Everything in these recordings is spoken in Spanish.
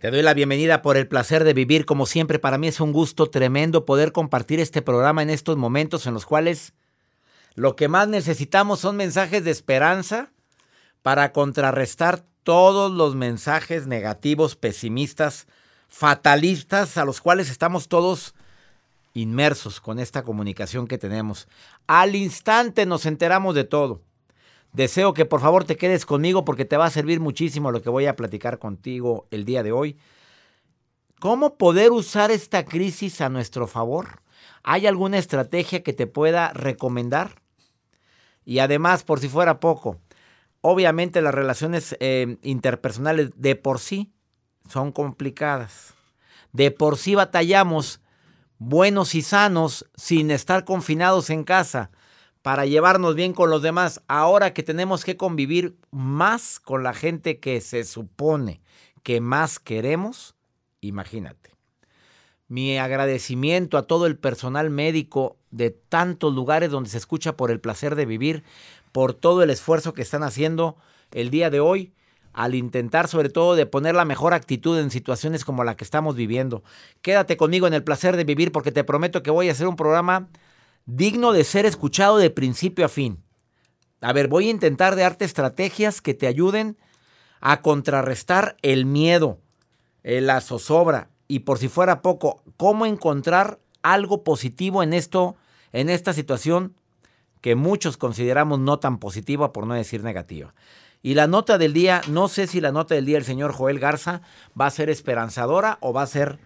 Te doy la bienvenida por el placer de vivir. Como siempre, para mí es un gusto tremendo poder compartir este programa en estos momentos en los cuales lo que más necesitamos son mensajes de esperanza para contrarrestar todos los mensajes negativos, pesimistas, fatalistas a los cuales estamos todos inmersos con esta comunicación que tenemos. Al instante nos enteramos de todo. Deseo que por favor te quedes conmigo porque te va a servir muchísimo lo que voy a platicar contigo el día de hoy. ¿Cómo poder usar esta crisis a nuestro favor? ¿Hay alguna estrategia que te pueda recomendar? Y además, por si fuera poco, obviamente las relaciones eh, interpersonales de por sí son complicadas. De por sí batallamos buenos y sanos sin estar confinados en casa para llevarnos bien con los demás. Ahora que tenemos que convivir más con la gente que se supone que más queremos, imagínate. Mi agradecimiento a todo el personal médico de tantos lugares donde se escucha por el placer de vivir, por todo el esfuerzo que están haciendo el día de hoy al intentar sobre todo de poner la mejor actitud en situaciones como la que estamos viviendo. Quédate conmigo en el placer de vivir porque te prometo que voy a hacer un programa digno de ser escuchado de principio a fin. A ver, voy a intentar darte estrategias que te ayuden a contrarrestar el miedo, la zozobra y por si fuera poco, cómo encontrar algo positivo en esto, en esta situación que muchos consideramos no tan positiva, por no decir negativa. Y la nota del día, no sé si la nota del día del señor Joel Garza va a ser esperanzadora o va a ser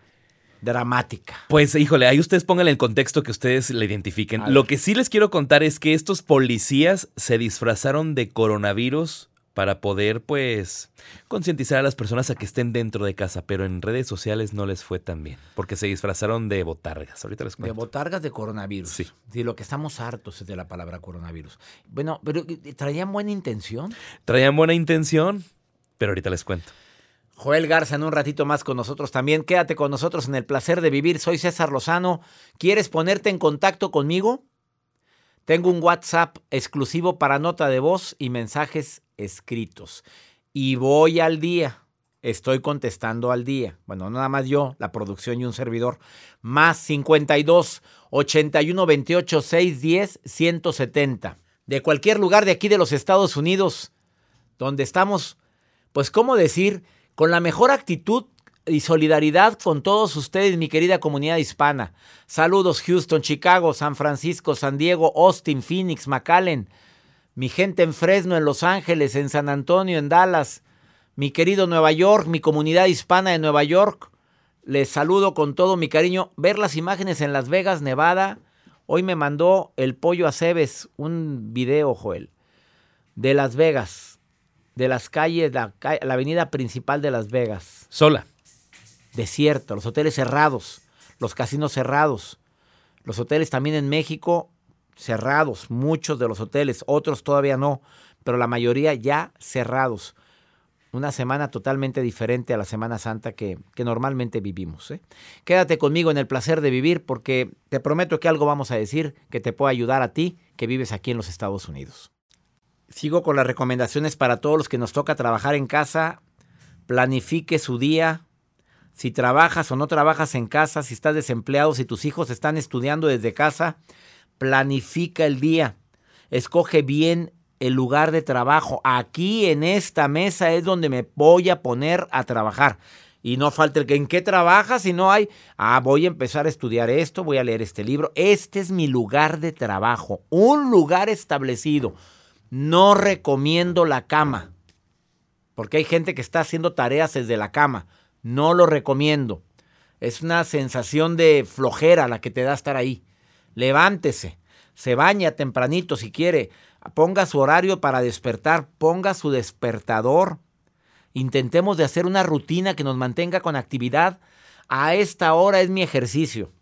dramática. Pues híjole, ahí ustedes pongan el contexto que ustedes le identifiquen. Lo que sí les quiero contar es que estos policías se disfrazaron de coronavirus para poder pues concientizar a las personas a que estén dentro de casa, pero en redes sociales no les fue tan bien, porque se disfrazaron de botargas. Ahorita les cuento. De botargas de coronavirus. Sí. Sí, lo que estamos hartos es de la palabra coronavirus. Bueno, pero ¿traían buena intención? Traían buena intención, pero ahorita les cuento. Joel Garza en un ratito más con nosotros también. Quédate con nosotros en el placer de vivir. Soy César Lozano. ¿Quieres ponerte en contacto conmigo? Tengo un WhatsApp exclusivo para nota de voz y mensajes escritos. Y voy al día. Estoy contestando al día. Bueno, nada más yo, la producción y un servidor. Más 52 81 28 610 170. De cualquier lugar de aquí de los Estados Unidos, donde estamos, pues, ¿cómo decir? Con la mejor actitud y solidaridad con todos ustedes, mi querida comunidad hispana. Saludos Houston, Chicago, San Francisco, San Diego, Austin, Phoenix, McAllen. Mi gente en Fresno, en Los Ángeles, en San Antonio, en Dallas. Mi querido Nueva York, mi comunidad hispana de Nueva York, les saludo con todo mi cariño. Ver las imágenes en Las Vegas, Nevada. Hoy me mandó el pollo Aceves un video, Joel, de Las Vegas, de las calles, la, avenida principal de Las Vegas. Sola. Desierto, los hoteles cerrados, los casinos cerrados, los hoteles también en México cerrados, muchos de los hoteles, otros todavía no, pero la mayoría ya cerrados. Una semana totalmente diferente a la Semana Santa que, que normalmente vivimos. ¿eh? Quédate conmigo en el placer de vivir porque te prometo que algo vamos a decir que te pueda ayudar a ti que vives aquí en los Estados Unidos. Sigo con las recomendaciones para todos los que nos toca trabajar en casa. Planifique su día. Si trabajas o no trabajas en casa, si estás desempleado, si tus hijos están estudiando desde casa, planifica el día. Escoge bien el lugar de trabajo. Aquí en esta mesa es donde me voy a poner a trabajar. Y no falta el que en qué trabajas si no hay, ah, voy a empezar a estudiar esto, voy a leer este libro. Este es mi lugar de trabajo, un lugar establecido. No recomiendo la cama, porque hay gente que está haciendo tareas desde la cama. No lo recomiendo. Es una sensación de flojera la que te da estar ahí. Levántese, se baña tempranito si quiere, ponga su horario para despertar, ponga su despertador. Intentemos de hacer una rutina que nos mantenga con actividad. A esta hora es mi ejercicio.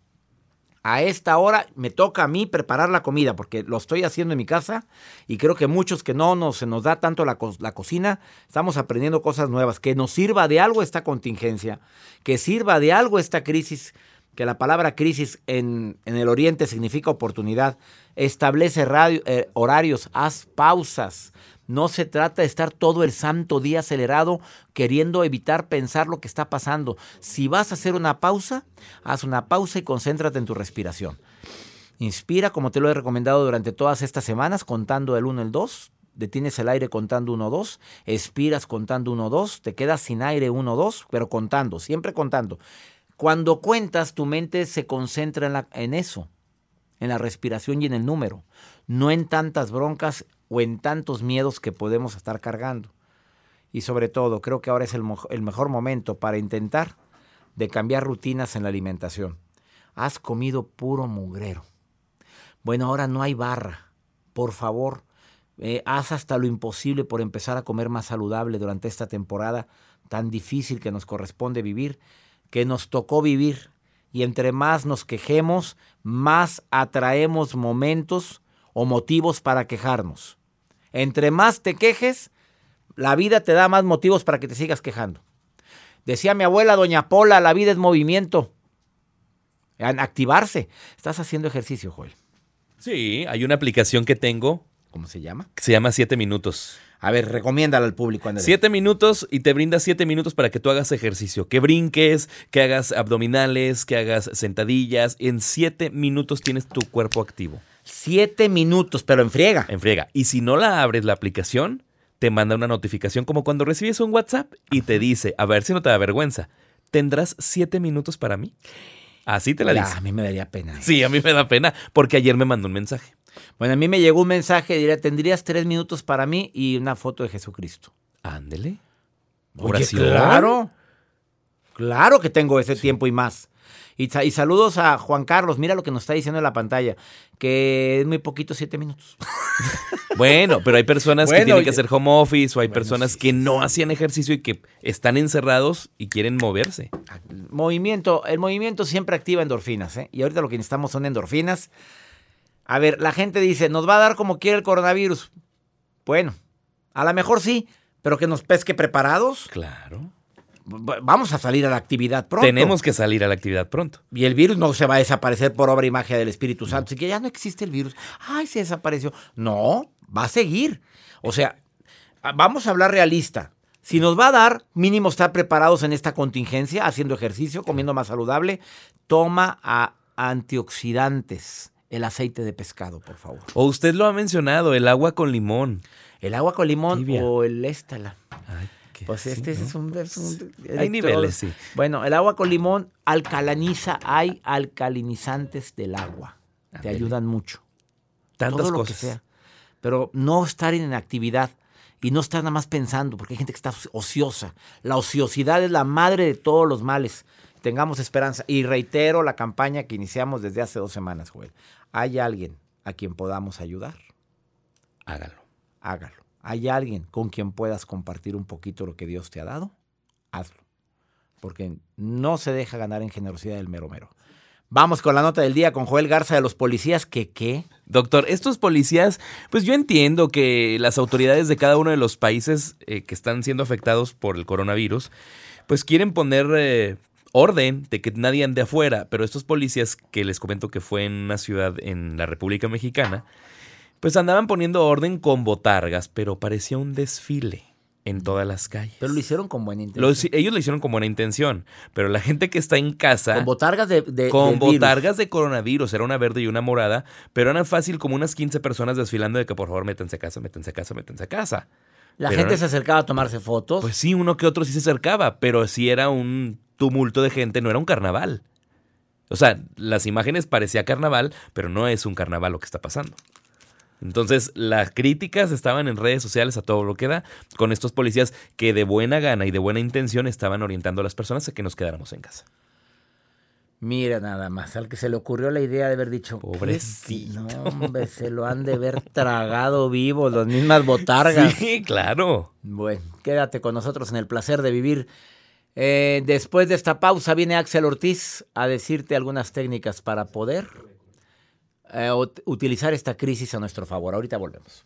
A esta hora me toca a mí preparar la comida porque lo estoy haciendo en mi casa y creo que muchos que no nos, se nos da tanto la, la cocina, estamos aprendiendo cosas nuevas. Que nos sirva de algo esta contingencia, que sirva de algo esta crisis, que la palabra crisis en, en el oriente significa oportunidad. Establece eh, horarios, haz pausas. No se trata de estar todo el santo día acelerado queriendo evitar pensar lo que está pasando. Si vas a hacer una pausa, haz una pausa y concéntrate en tu respiración. Inspira, como te lo he recomendado durante todas estas semanas, contando el 1, el 2. Detienes el aire contando 1, 2. Expiras contando 1, 2. Te quedas sin aire 1, 2, pero contando, siempre contando. Cuando cuentas, tu mente se concentra en, en eso, en la respiración y en el número, no en tantas broncas o en tantos miedos que podemos estar cargando. Y sobre todo, creo que ahora es el, mejor momento para intentar de cambiar rutinas en la alimentación. Has comido puro mugrero. Bueno, ahora no hay barra. Por favor, eh, haz hasta lo imposible por empezar a comer más saludable durante esta temporada tan difícil que nos corresponde vivir, que nos tocó vivir. Y entre más nos quejemos, más atraemos momentos o motivos para quejarnos. Entre más te quejes, la vida te da más motivos para que te sigas quejando. Decía mi abuela, doña Pola, la vida es movimiento. En activarse. Estás haciendo ejercicio, Joel. Sí, hay una aplicación que tengo ¿Cómo se llama? que se llama 7 minutos. A ver, recomiéndala al público. Siete minutos y te brinda siete minutos para que tú hagas ejercicio, que brinques, que hagas abdominales, que hagas sentadillas. En siete minutos tienes tu cuerpo activo. Siete minutos, pero en friega. En friega. Y si no la abres la aplicación, te manda una notificación como cuando recibes un WhatsApp y te dice, a ver si no te da vergüenza, ¿tendrás siete minutos para mí? Así te la Ya, dice. a mí me daría pena. Sí, a mí me da pena porque ayer me mandó un mensaje. Bueno, a mí me llegó un mensaje, diría, tendrías tres minutos para mí y una foto de Jesucristo. Ándele. Oye, claro. Claro que tengo ese tiempo y más. Y, sa- y saludos a Juan Carlos. Mira lo que nos está diciendo en la pantalla. Que es muy poquito, siete minutos. Bueno, pero hay personas que tienen que hacer home office o hay Bueno, personas sí, que no hacían ejercicio y que están encerrados y quieren moverse. movimiento, el movimiento siempre activa endorfinas, ¿eh? Y ahorita lo que necesitamos son endorfinas. A ver, la gente dice, nos va a dar como quiera el coronavirus. Bueno, a lo mejor sí, pero que nos pesque preparados. Claro. Vamos a salir a la actividad pronto. Tenemos que salir a la actividad pronto. Y el virus no se va a desaparecer por obra y magia del Espíritu Santo. Así que ya no existe el virus. Ay, se desapareció. No, va a seguir. O sea, vamos a hablar realista. Si nos va a dar, mínimo estar preparados en esta contingencia, haciendo ejercicio, comiendo más saludable, toma a antioxidantes. El aceite de pescado, por favor. O usted lo ha mencionado, el agua con limón. El agua con limón Tibia. o el éstala. Ay, Pues este ¿no? es un... es un- Hay niveles, sí. Bueno, el agua con limón alcaliniza, hay alcalinizantes del agua. Te Ándele. ayudan mucho. Tantas todo lo cosas. que sea. Pero no estar en inactividad. y no estar nada más pensando, porque hay gente que está ociosa. La ociosidad es la madre de todos los males. Tengamos esperanza. Y reitero la campaña que iniciamos desde hace dos semanas, Joel. ¿Hay alguien a quien podamos ayudar? Hágalo. Hágalo. ¿Hay alguien con quien puedas compartir un poquito lo que Dios te ha dado? Hazlo. Porque no se deja ganar en generosidad del mero mero. Vamos con la nota del día con Joel Garza de los policías. ¿Qué qué? Doctor, estos policías, pues yo entiendo que las autoridades de cada uno de los países eh, que están siendo afectados por el coronavirus, pues quieren poner eh, orden de que nadie ande afuera, pero estos policías que les comento que fue en una ciudad en la República Mexicana, pues andaban poniendo orden con botargas, pero parecía un desfile en todas las calles. Pero lo hicieron con buena intención. Los- ellos lo hicieron con buena intención, pero la gente que está en casa... con botargas de, de- con virus. botargas de coronavirus, era una verde y una morada, pero eran fácil como unas 15 personas desfilando de que por favor métanse a casa, métanse a casa, métanse a casa. La Pero gente no- se acercaba a tomarse fotos. Pues sí, uno que otro sí se acercaba, pero sí era un tumulto de gente, no era un carnaval. O sea, las imágenes parecía carnaval, pero no es un carnaval lo que está pasando. Entonces, las críticas estaban en redes sociales a todo lo que da, con estos policías que de buena gana y de buena intención estaban orientando a las personas a que nos quedáramos en casa. Mira nada más, al que se le ocurrió la idea de haber dicho... Pobrecito. No, hombre, se lo han de ver tragado vivo, las mismas botargas. Sí, claro. Bueno, quédate con nosotros en el placer de vivir. Eh, después de esta pausa viene Axel Ortiz a decirte algunas técnicas para poder eh, ut- utilizar esta crisis a nuestro favor. Ahorita volvemos.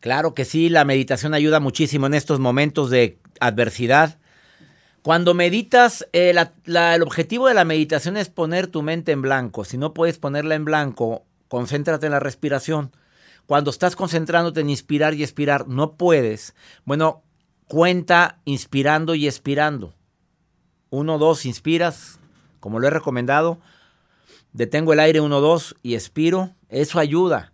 Claro que sí, la meditación ayuda muchísimo en estos momentos de adversidad. Cuando meditas, eh, el objetivo de la meditación es poner tu mente en blanco. Si no puedes ponerla en blanco, concéntrate en la respiración. Cuando estás concentrándote en inspirar y expirar, no puedes. Bueno, cuenta inspirando y expirando. Uno, dos, inspiras, como lo he recomendado. Detengo el aire, uno, dos, y expiro. Eso ayuda.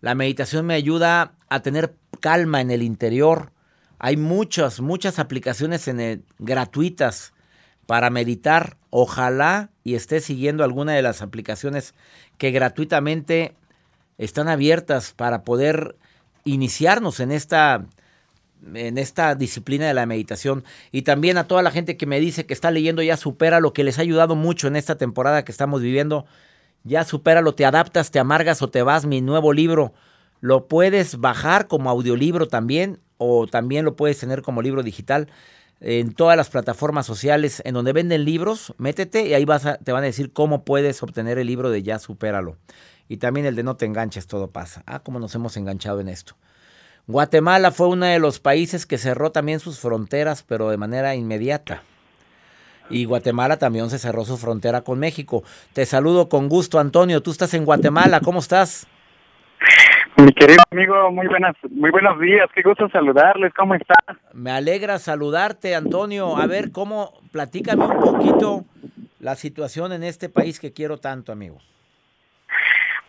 La meditación me ayuda a tener calma en el interior. Hay muchas, muchas aplicaciones en el- gratuitas para meditar. Ojalá y estés siguiendo alguna de las aplicaciones que gratuitamente están abiertas para poder iniciarnos en esta, en esta disciplina de la meditación. Y también a toda la gente que me dice que está leyendo ya supera lo que les ha ayudado mucho en esta temporada que estamos viviendo. Ya supéralo, te adaptas, te amargas o te vas. Mi nuevo libro lo puedes bajar como audiolibro también o también lo puedes tener como libro digital. en todas las plataformas sociales en donde venden libros, métete y ahí vas a, te van a decir cómo puedes obtener el libro de Ya Supéralo. Y también el de No te enganches, todo pasa. Ah, cómo nos hemos enganchado en esto. Guatemala fue uno de los países que cerró también sus fronteras, pero de manera inmediata. Y Guatemala también se cerró su frontera con México. Te saludo con gusto, Antonio. Tú estás en Guatemala. ¿Cómo estás? Mi querido amigo, muy buenas, muy buenos días. Qué gusto saludarles. ¿Cómo estás? Me alegra saludarte, Antonio. A ver, cómo, platícame un poquito la situación en este país que quiero tanto, amigo.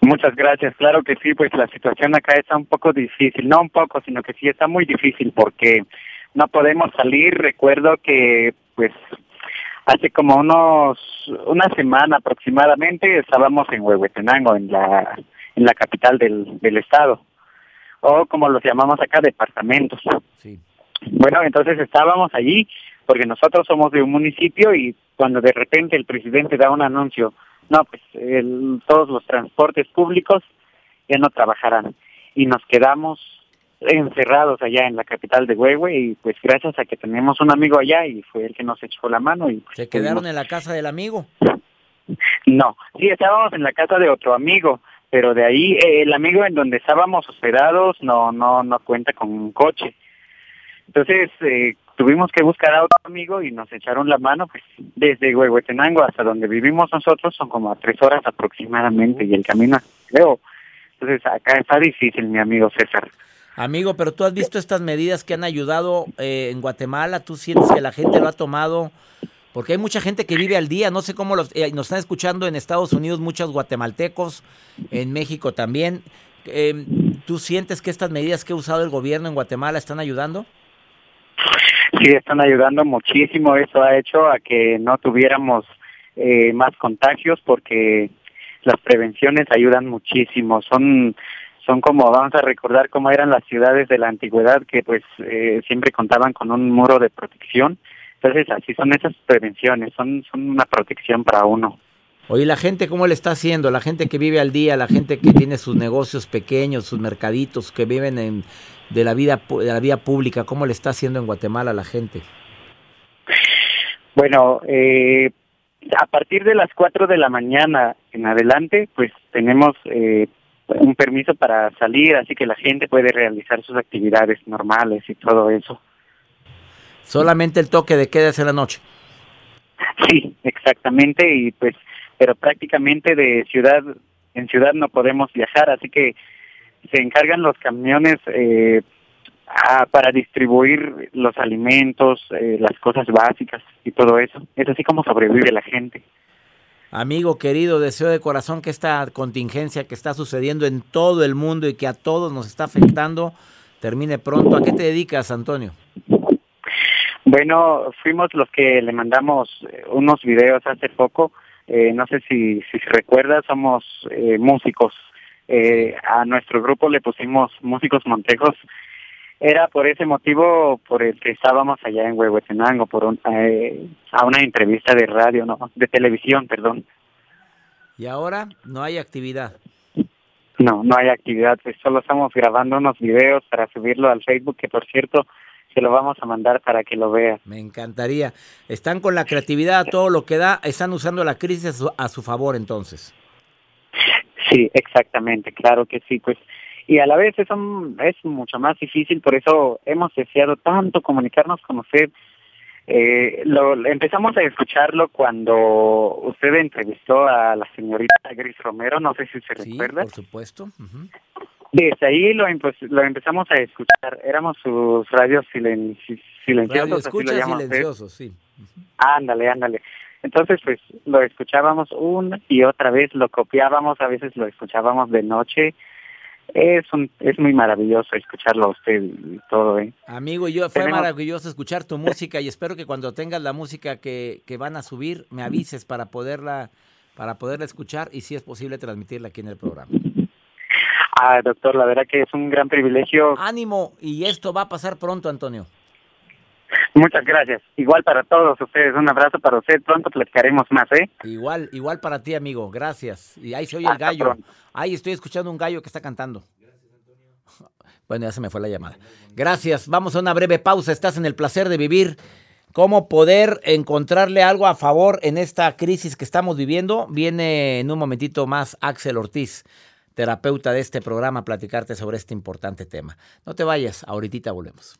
Muchas gracias. Claro que sí, pues la situación acá está un poco difícil. No un poco, sino que sí está muy difícil porque no podemos salir. Recuerdo que, pues, hace como unos, una semana aproximadamente estábamos en Huehuetenango, en la en la capital del, del estado, o como los llamamos acá, departamentos. Bueno, entonces estábamos allí porque nosotros somos de un municipio y cuando de repente el presidente da un anuncio, no, pues el, todos los transportes públicos ya no trabajarán y nos quedamos encerrados allá en la capital de Huehue y pues gracias a que tenemos un amigo allá y fue el que nos echó la mano y pues, se quedaron en la casa del amigo. No, sí estábamos en la casa de otro amigo, pero de ahí eh, el amigo en donde estábamos hospedados no no no cuenta con un coche. Entonces eh, tuvimos que buscar a otro amigo y nos echaron la mano pues desde Huehuetenango hasta donde vivimos nosotros son como a tres horas aproximadamente y el camino creo. Entonces acá está difícil mi amigo César Amigo, pero tú has visto estas medidas que han ayudado eh, en Guatemala, tú sientes que la gente lo ha tomado porque hay mucha gente que vive al día, no sé cómo los, eh, nos están escuchando en Estados Unidos muchos guatemaltecos, en México también. Eh, ¿Tú sientes que estas medidas que ha usado el gobierno en Guatemala están ayudando? Sí, están ayudando muchísimo. Eso ha hecho a que no tuviéramos eh, más contagios porque las prevenciones ayudan muchísimo. Son son como vamos a recordar cómo eran las ciudades de la antigüedad que pues eh, siempre contaban con un muro de protección entonces, así son esas prevenciones, son, son una protección para uno. Oye, ¿la gente cómo le está haciendo? La gente que vive al día, la gente que tiene sus negocios pequeños, sus mercaditos, que viven en, de, la vida, de la vía pública, ¿cómo le está haciendo en Guatemala la gente? Bueno, eh, a partir de las 4 de la mañana en adelante, pues tenemos eh, un permiso para salir, así que la gente puede realizar sus actividades normales y todo eso. Solamente el toque de queda es en la noche. Sí, exactamente, y pues, pero prácticamente de ciudad en ciudad no podemos viajar, así que se encargan los camiones eh, para distribuir los alimentos, eh, las cosas básicas y todo eso. Es así como sobrevive la gente. Amigo querido, deseo de corazón que esta contingencia que está sucediendo en todo el mundo y que a todos nos está afectando termine pronto. ¿A qué te dedicas, Antonio? Bueno, fuimos los que le mandamos eh, unos videos hace poco. Eh, no sé si, si se recuerda, somos eh, músicos. a nuestro grupo le pusimos Músicos Montejos. Era por ese motivo por el que estábamos allá en Huehuetenango, por un, a una entrevista de radio, no, de televisión, perdón. ¿Y ahora no hay actividad? No, no hay actividad. Pues solo estamos grabando unos videos para subirlo al Facebook, que por cierto se lo vamos a mandar para que lo vea. Me encantaría. Están con la creatividad, todo lo que da, están usando la crisis a su, favor entonces. Sí, exactamente, claro que sí, pues y a la vez eso es mucho más difícil, por eso hemos deseado tanto comunicarnos con usted. Eh, lo, empezamos a escucharlo cuando usted entrevistó a la señorita Gris Romero, no sé si se sí, recuerda. por supuesto. Desde ahí lo, lo empezamos a escuchar. Éramos sus radios silenciosos. Radio silenciosos, sí. Ándale, ándale. Entonces, pues lo escuchábamos una y otra vez, lo copiábamos, a veces lo escuchábamos de noche. Es un, es muy maravilloso escucharlo a usted y todo, ¿eh? Amigo, yo fue maravilloso escuchar tu música y espero que cuando tengas la música que, que van a subir, me avises para poderla, para poderla escuchar y si es posible transmitirla aquí en el programa. Ah, doctor, la verdad que es un gran privilegio. Ánimo, y esto va a pasar pronto, Antonio. Muchas gracias. Igual para todos ustedes. Un abrazo para usted. Pronto platicaremos más, ¿eh? Igual, igual para ti, amigo. Gracias. Y ahí se oye el gallo. Ahí estoy escuchando un gallo que está cantando. Bueno, ya se me fue la llamada. Gracias. Vamos a una breve pausa. Estás en el placer de vivir. cómo poder encontrarle algo a favor en esta crisis que estamos viviendo. Viene en un momentito más Axel Ortiz, terapeuta de este programa, a platicarte sobre este importante tema. No te vayas, ahorita volvemos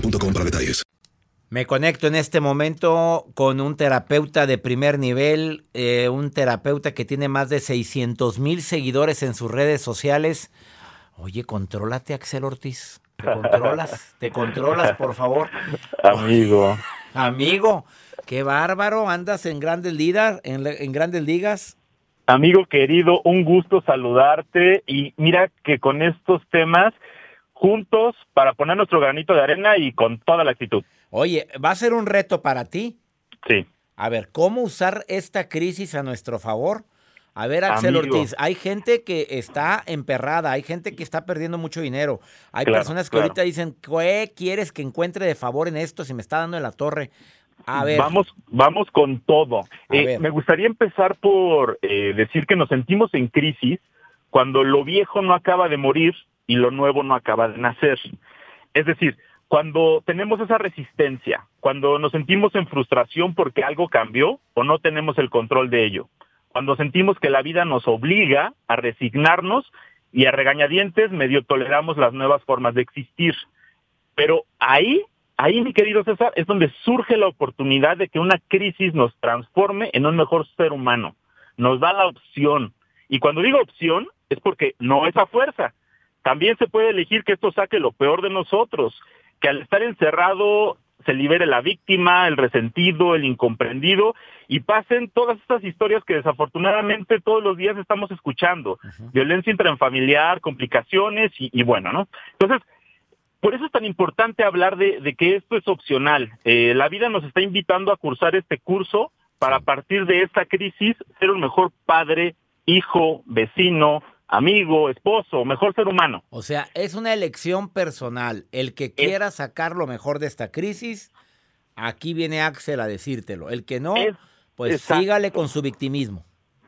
boostmobile.com para detalles. Me conecto en este momento con un terapeuta de primer nivel, eh, un terapeuta que tiene más de 600 mil seguidores en sus redes sociales. Oye, contrólate, Axel Ortiz. ¿Te controlas? ¿Te controlas, por favor? Amigo. amigo, qué bárbaro. ¿Andas en grandes ligas? En, en grandes ligas? Amigo querido, un gusto saludarte. Y mira que con estos temas juntos para poner nuestro granito de arena y con toda la actitud. Oye, ¿va a ser un reto para ti? Sí. A ver, ¿cómo usar esta crisis a nuestro favor? A ver, Axel Ortiz, hay gente que está emperrada, hay gente que está perdiendo mucho dinero, hay personas que ahorita dicen, ¿qué quieres que encuentre de favor en esto si me está dando en la torre? A ver. Vamos, vamos con todo. Eh, me gustaría empezar por eh, decir que nos sentimos en crisis cuando lo viejo no acaba de morir y lo nuevo no acaba de nacer. Es decir, cuando tenemos esa resistencia, cuando nos sentimos en frustración porque algo cambió o no tenemos el control de ello, cuando sentimos que la vida nos obliga a resignarnos y a regañadientes medio toleramos las nuevas formas de existir. Pero ahí, ahí mi querido César, es donde surge la oportunidad de que una crisis nos transforme en un mejor ser humano. Nos da la opción. Y cuando digo opción, es porque no es a fuerza, también se puede elegir que esto saque lo peor de nosotros, que al estar encerrado se libere la víctima, el resentido, el incomprendido y pasen todas estas historias que desafortunadamente todos los días estamos escuchando. Violencia intrafamiliar, complicaciones y, bueno, ¿no? Entonces, por eso es tan importante hablar de, que esto es opcional. Eh, la vida nos está invitando a cursar este curso para a partir de esta crisis ser un mejor padre, hijo, vecino, amigo, esposo, mejor ser humano. O sea, es una elección personal. El que quiera sacar lo mejor de esta crisis, aquí viene Axel a decírtelo. El que no, pues sígale con su victimismo.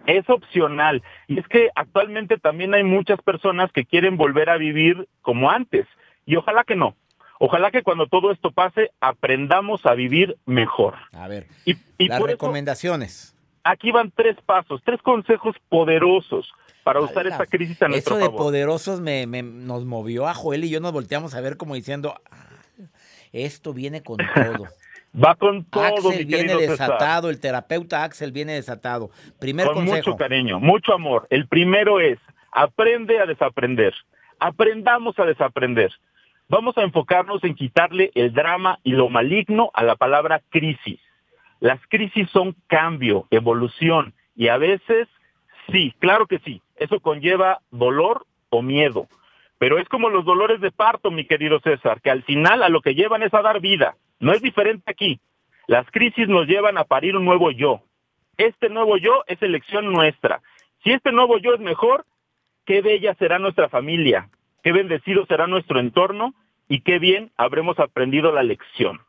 Es opcional. Y es que actualmente también hay muchas personas que quieren volver a vivir como antes. Y ojalá que no. Ojalá que cuando todo esto pase aprendamos a vivir mejor. A ver, y, las recomendaciones. Aquí van tres pasos, tres consejos poderosos para usar esta crisis a nuestro Eso de poderosos me, nos movió a Joel y yo nos volteamos a ver como diciendo, ah, esto viene con todo. Va con todo. Axel viene desatado, el terapeuta Axel viene desatado. Primer con mucho cariño, mucho amor. El primero es, aprende a desaprender. Aprendamos a desaprender. vamos a enfocarnos en quitarle el drama y lo maligno a la palabra crisis. Las crisis son cambio, evolución y a veces sí, claro que sí, eso conlleva dolor o miedo. Pero es como los dolores de parto, mi querido César, que al final a lo que llevan es a dar vida. No es diferente aquí. Las crisis nos llevan a parir un nuevo yo. Este nuevo yo es elección nuestra. Si este nuevo yo es mejor, qué bella será nuestra familia, qué bendecido será nuestro entorno y qué bien habremos aprendido la lección.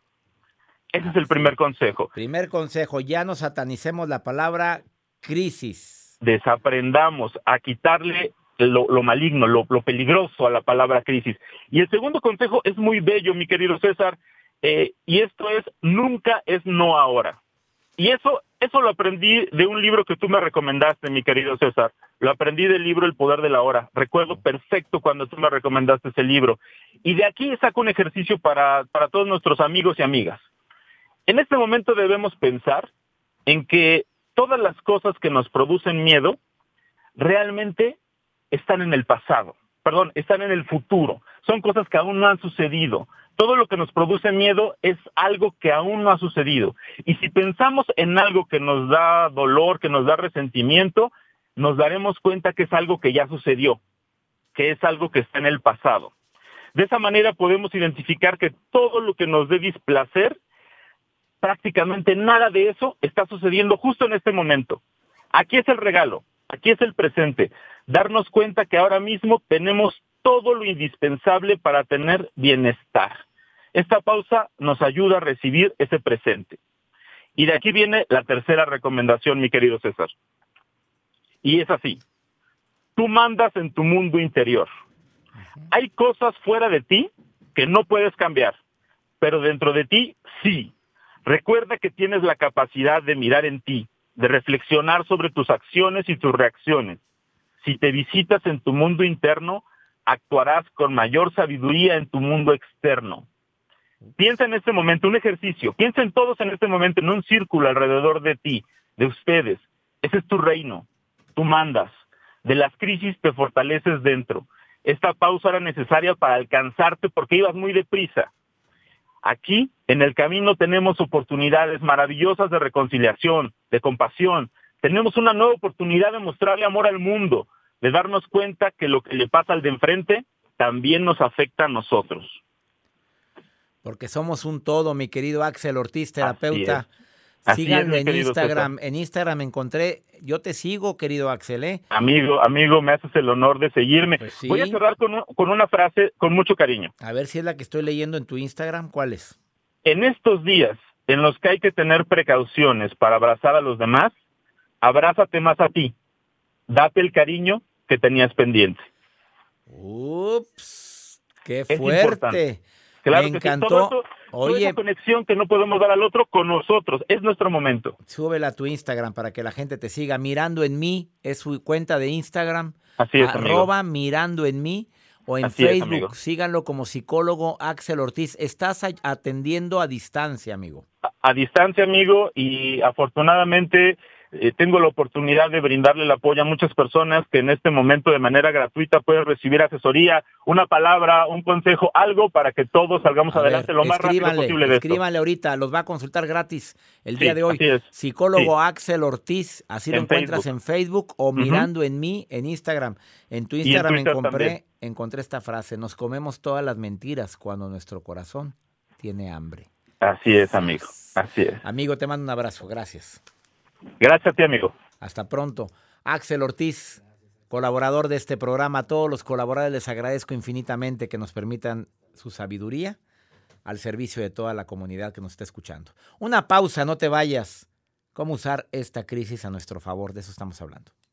Ese es el primer consejo. Primer consejo, ya no satanicemos la palabra crisis. Desaprendamos a quitarle lo, maligno, lo, peligroso a la palabra crisis. Y el segundo consejo es muy bello, mi querido César, eh, y esto es, nunca es no ahora. Y eso, eso lo aprendí de un libro que tú me recomendaste, mi querido César. Lo aprendí del libro El Poder de la Hora. Recuerdo perfecto cuando tú me recomendaste ese libro. Y de aquí saco un ejercicio para, para todos nuestros amigos y amigas. En este momento debemos pensar en que todas las cosas que nos producen miedo realmente están en el pasado, perdón, están en el futuro. Son cosas que aún no han sucedido. Todo lo que nos produce miedo es algo que aún no ha sucedido. Y si pensamos en algo que nos da dolor, que nos da resentimiento, nos daremos cuenta que es algo que ya sucedió, que es algo que está en el pasado. De esa manera podemos identificar que todo lo que nos dé displacer prácticamente nada de eso está sucediendo justo en este momento. Aquí es el regalo, aquí es el presente. Darnos cuenta que ahora mismo tenemos todo lo indispensable para tener bienestar. Esta pausa nos ayuda a recibir ese presente. Y de aquí viene la tercera recomendación, mi querido César. Y es así. Tú mandas en tu mundo interior. Hay cosas fuera de ti que no puedes cambiar, pero dentro de ti sí. Recuerda que tienes la capacidad de mirar en ti, de reflexionar sobre tus acciones y tus reacciones. Si te visitas en tu mundo interno, actuarás con mayor sabiduría en tu mundo externo. Piensa en este momento, un ejercicio, piensen todos en este momento en un círculo alrededor de ti, de ustedes. Ese es tu reino, tú mandas. De las crisis te fortaleces dentro. Esta pausa era necesaria para alcanzarte porque ibas muy deprisa. Aquí, en el camino, tenemos oportunidades maravillosas de reconciliación, de compasión. Tenemos una nueva oportunidad de mostrarle amor al mundo, de darnos cuenta que lo que le pasa al de enfrente también nos afecta a nosotros. Porque somos un todo, mi querido Axel Ortiz, terapeuta. Síganme en Instagram. En Instagram encontré, yo te sigo, querido Axel. ¿eh? Amigo, amigo, me haces el honor de seguirme. Pues Voy a cerrar con, con una frase con mucho cariño. A ver si es la que estoy leyendo en tu Instagram. ¿Cuál es? En estos días en los que hay que tener precauciones para abrazar a los demás, abrázate más a ti. Date el cariño que tenías pendiente. Ups, qué fuerte. Claro Me encantó. Oye, conexión que no podemos dar al otro con nosotros. Es nuestro momento. Súbela a tu Instagram para que la gente te siga. Mirando en mí es su cuenta de Instagram. Así es, Arroba mirando en mí o en Facebook. síganlo como psicólogo Axel Ortiz. Estás atendiendo a distancia, amigo. a distancia, amigo, y afortunadamente eh, tengo la oportunidad de brindarle el apoyo a muchas personas que en este momento de manera gratuita pueden recibir asesoría, una palabra, un consejo, algo para que todos salgamos adelante lo más rápido posible de Escríbanle ahorita, los va a consultar gratis el día de hoy. Psicólogo Axel Ortiz, así lo encuentras en Facebook o mirando en mí en Instagram. En tu Instagram encontré, encontré esta frase, nos comemos todas las mentiras cuando nuestro corazón tiene hambre. Así es, amigo. Así es. Amigo, te mando un abrazo. Gracias. Gracias a ti, amigo. Hasta pronto. Axel Ortiz, colaborador de este programa. A todos los colaboradores les agradezco infinitamente que nos permitan su sabiduría al servicio de toda la comunidad que nos está escuchando. Una pausa, no te vayas. ¿Cómo usar esta crisis a nuestro favor? De eso estamos hablando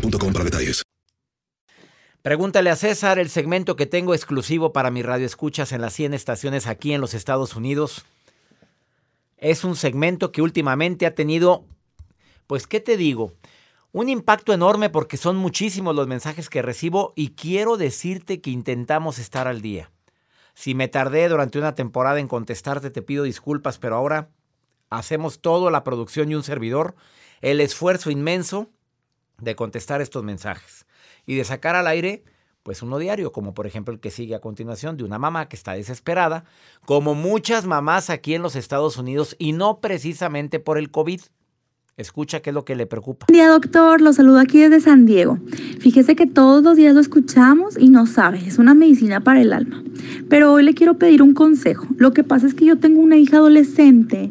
para detalles. Pregúntale a César el segmento que tengo exclusivo para mi radio escuchas en las 100 estaciones aquí en los Estados Unidos. Es un segmento que últimamente ha tenido, pues, ¿qué te digo? Un impacto enorme porque son muchísimos los mensajes que recibo y quiero decirte que intentamos estar al día. Si me tardé durante una temporada en contestarte, te pido disculpas, pero ahora hacemos todo, la producción y un servidor, el esfuerzo inmenso de contestar estos mensajes y de sacar al aire pues uno diario, como por ejemplo el que sigue a continuación de una mamá que está desesperada, como muchas mamás aquí en los Estados Unidos y no precisamente por el COVID. Escucha qué es lo que le preocupa. Buen día, doctor. Lo saludo aquí desde San Diego. Fíjese que todos los días lo escuchamos y no sabe, es una medicina para el alma. Pero hoy le quiero pedir un consejo. Lo que pasa es que yo tengo una hija adolescente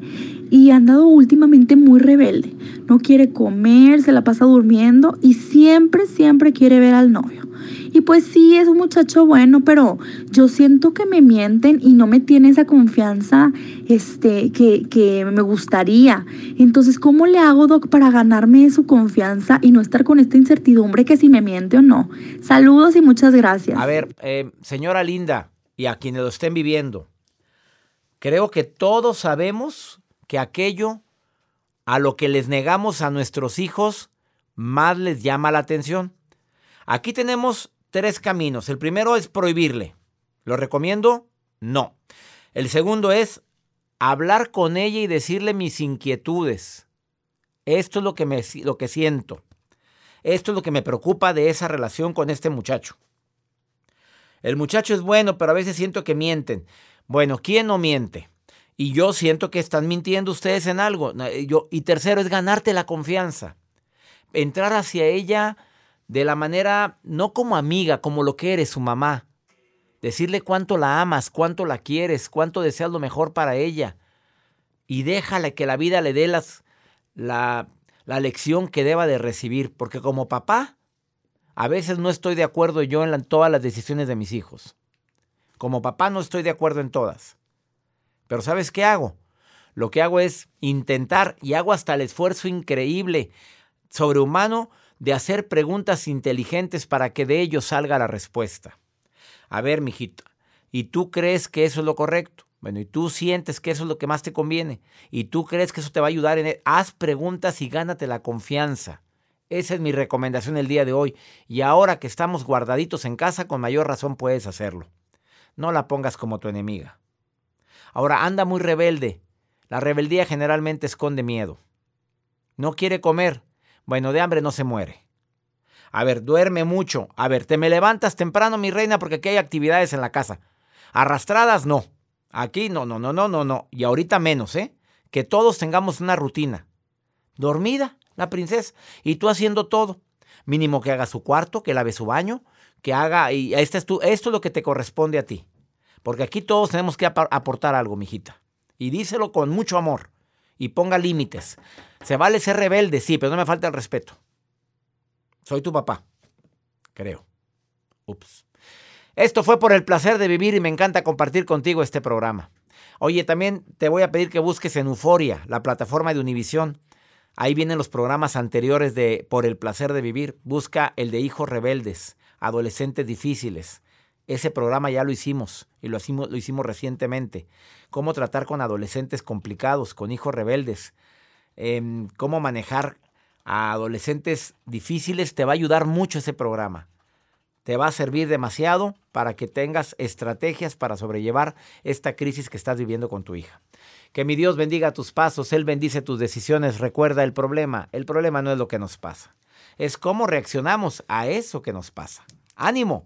y ha andado últimamente muy rebelde. No quiere comer, se la pasa durmiendo y siempre, siempre quiere ver al novio. Y pues sí, es un muchacho bueno, pero yo siento que me mienten y no me tiene esa confianza este, que, que me gustaría. Entonces, ¿cómo le hago, Doc, para ganarme su confianza y no estar con esta incertidumbre que si me miente o no? Saludos y muchas gracias. A ver, eh, señora Linda, y a quienes lo estén viviendo, creo que todos sabemos que aquello a lo que les negamos a nuestros hijos más les llama la atención. Aquí tenemos tres caminos. El primero es prohibirle. ¿Lo recomiendo? No. El segundo es hablar con ella y decirle mis inquietudes. Esto es lo que, me, lo que siento. Esto es lo que me preocupa de esa relación con este muchacho. El muchacho es bueno, pero a veces siento que mienten. Bueno, ¿quién no miente? Y yo siento que están mintiendo ustedes en algo. Yo, y tercero es ganarte la confianza. Entrar hacia ella de la manera, no como amiga, como lo que eres, su mamá. Decirle cuánto la amas, cuánto la quieres, cuánto deseas lo mejor para ella. Y déjale que la vida le dé las, la, la lección que deba de recibir. Porque como papá, a veces no estoy de acuerdo yo en, la, todas las decisiones de mis hijos. Como papá no estoy de acuerdo en todas. Pero ¿sabes qué hago? Lo que hago es intentar y hago hasta el esfuerzo increíble, sobrehumano, de hacer preguntas inteligentes para que de ello salga la respuesta. A ver, mijito, ¿y tú crees que eso es lo correcto? Bueno, y tú sientes que eso es lo que más te conviene, y tú crees que eso te va a ayudar en... Haz preguntas y gánate la confianza. Esa es mi recomendación el día de hoy. Y ahora que estamos guardaditos en casa, con mayor razón puedes hacerlo. No la pongas como tu enemiga. Ahora anda muy rebelde. La rebeldía generalmente esconde miedo. No quiere comer. Bueno, de hambre no se muere. A ver, duerme mucho. A ver, te me levantas temprano, mi reina, porque aquí hay actividades en la casa. Arrastradas, no. Aquí no, no, no, no, no, no. Y ahorita menos, ¿eh? Que todos tengamos una rutina. Dormida, la princesa. Y tú haciendo todo. Mínimo que haga su cuarto, que lave su baño, que haga. Y este es esto es lo que te corresponde a ti. Porque aquí todos tenemos que aportar algo, mijita. Y díselo con mucho amor. Y ponga límites. Se vale ser rebelde, sí, pero no me falta el respeto. Soy tu papá. Creo. Ups. Esto fue por el placer de vivir y me encanta compartir contigo este programa. Oye, también te voy a pedir que busques en Euforia, la plataforma de Univisión. Ahí vienen los programas anteriores de Por el placer de vivir. Busca el de hijos rebeldes, adolescentes difíciles. Ese programa ya lo hicimos y lo hicimos, recientemente. Cómo tratar con adolescentes complicados, con hijos rebeldes. Em, cómo manejar a adolescentes difíciles. Te va a ayudar mucho ese programa. Te va a servir demasiado para que tengas estrategias para sobrellevar esta crisis que estás viviendo con tu hija. Que mi Dios bendiga tus pasos, Él bendice tus decisiones. Recuerda el problema. El problema no es lo que nos pasa, es cómo reaccionamos a eso que nos pasa. Ánimo.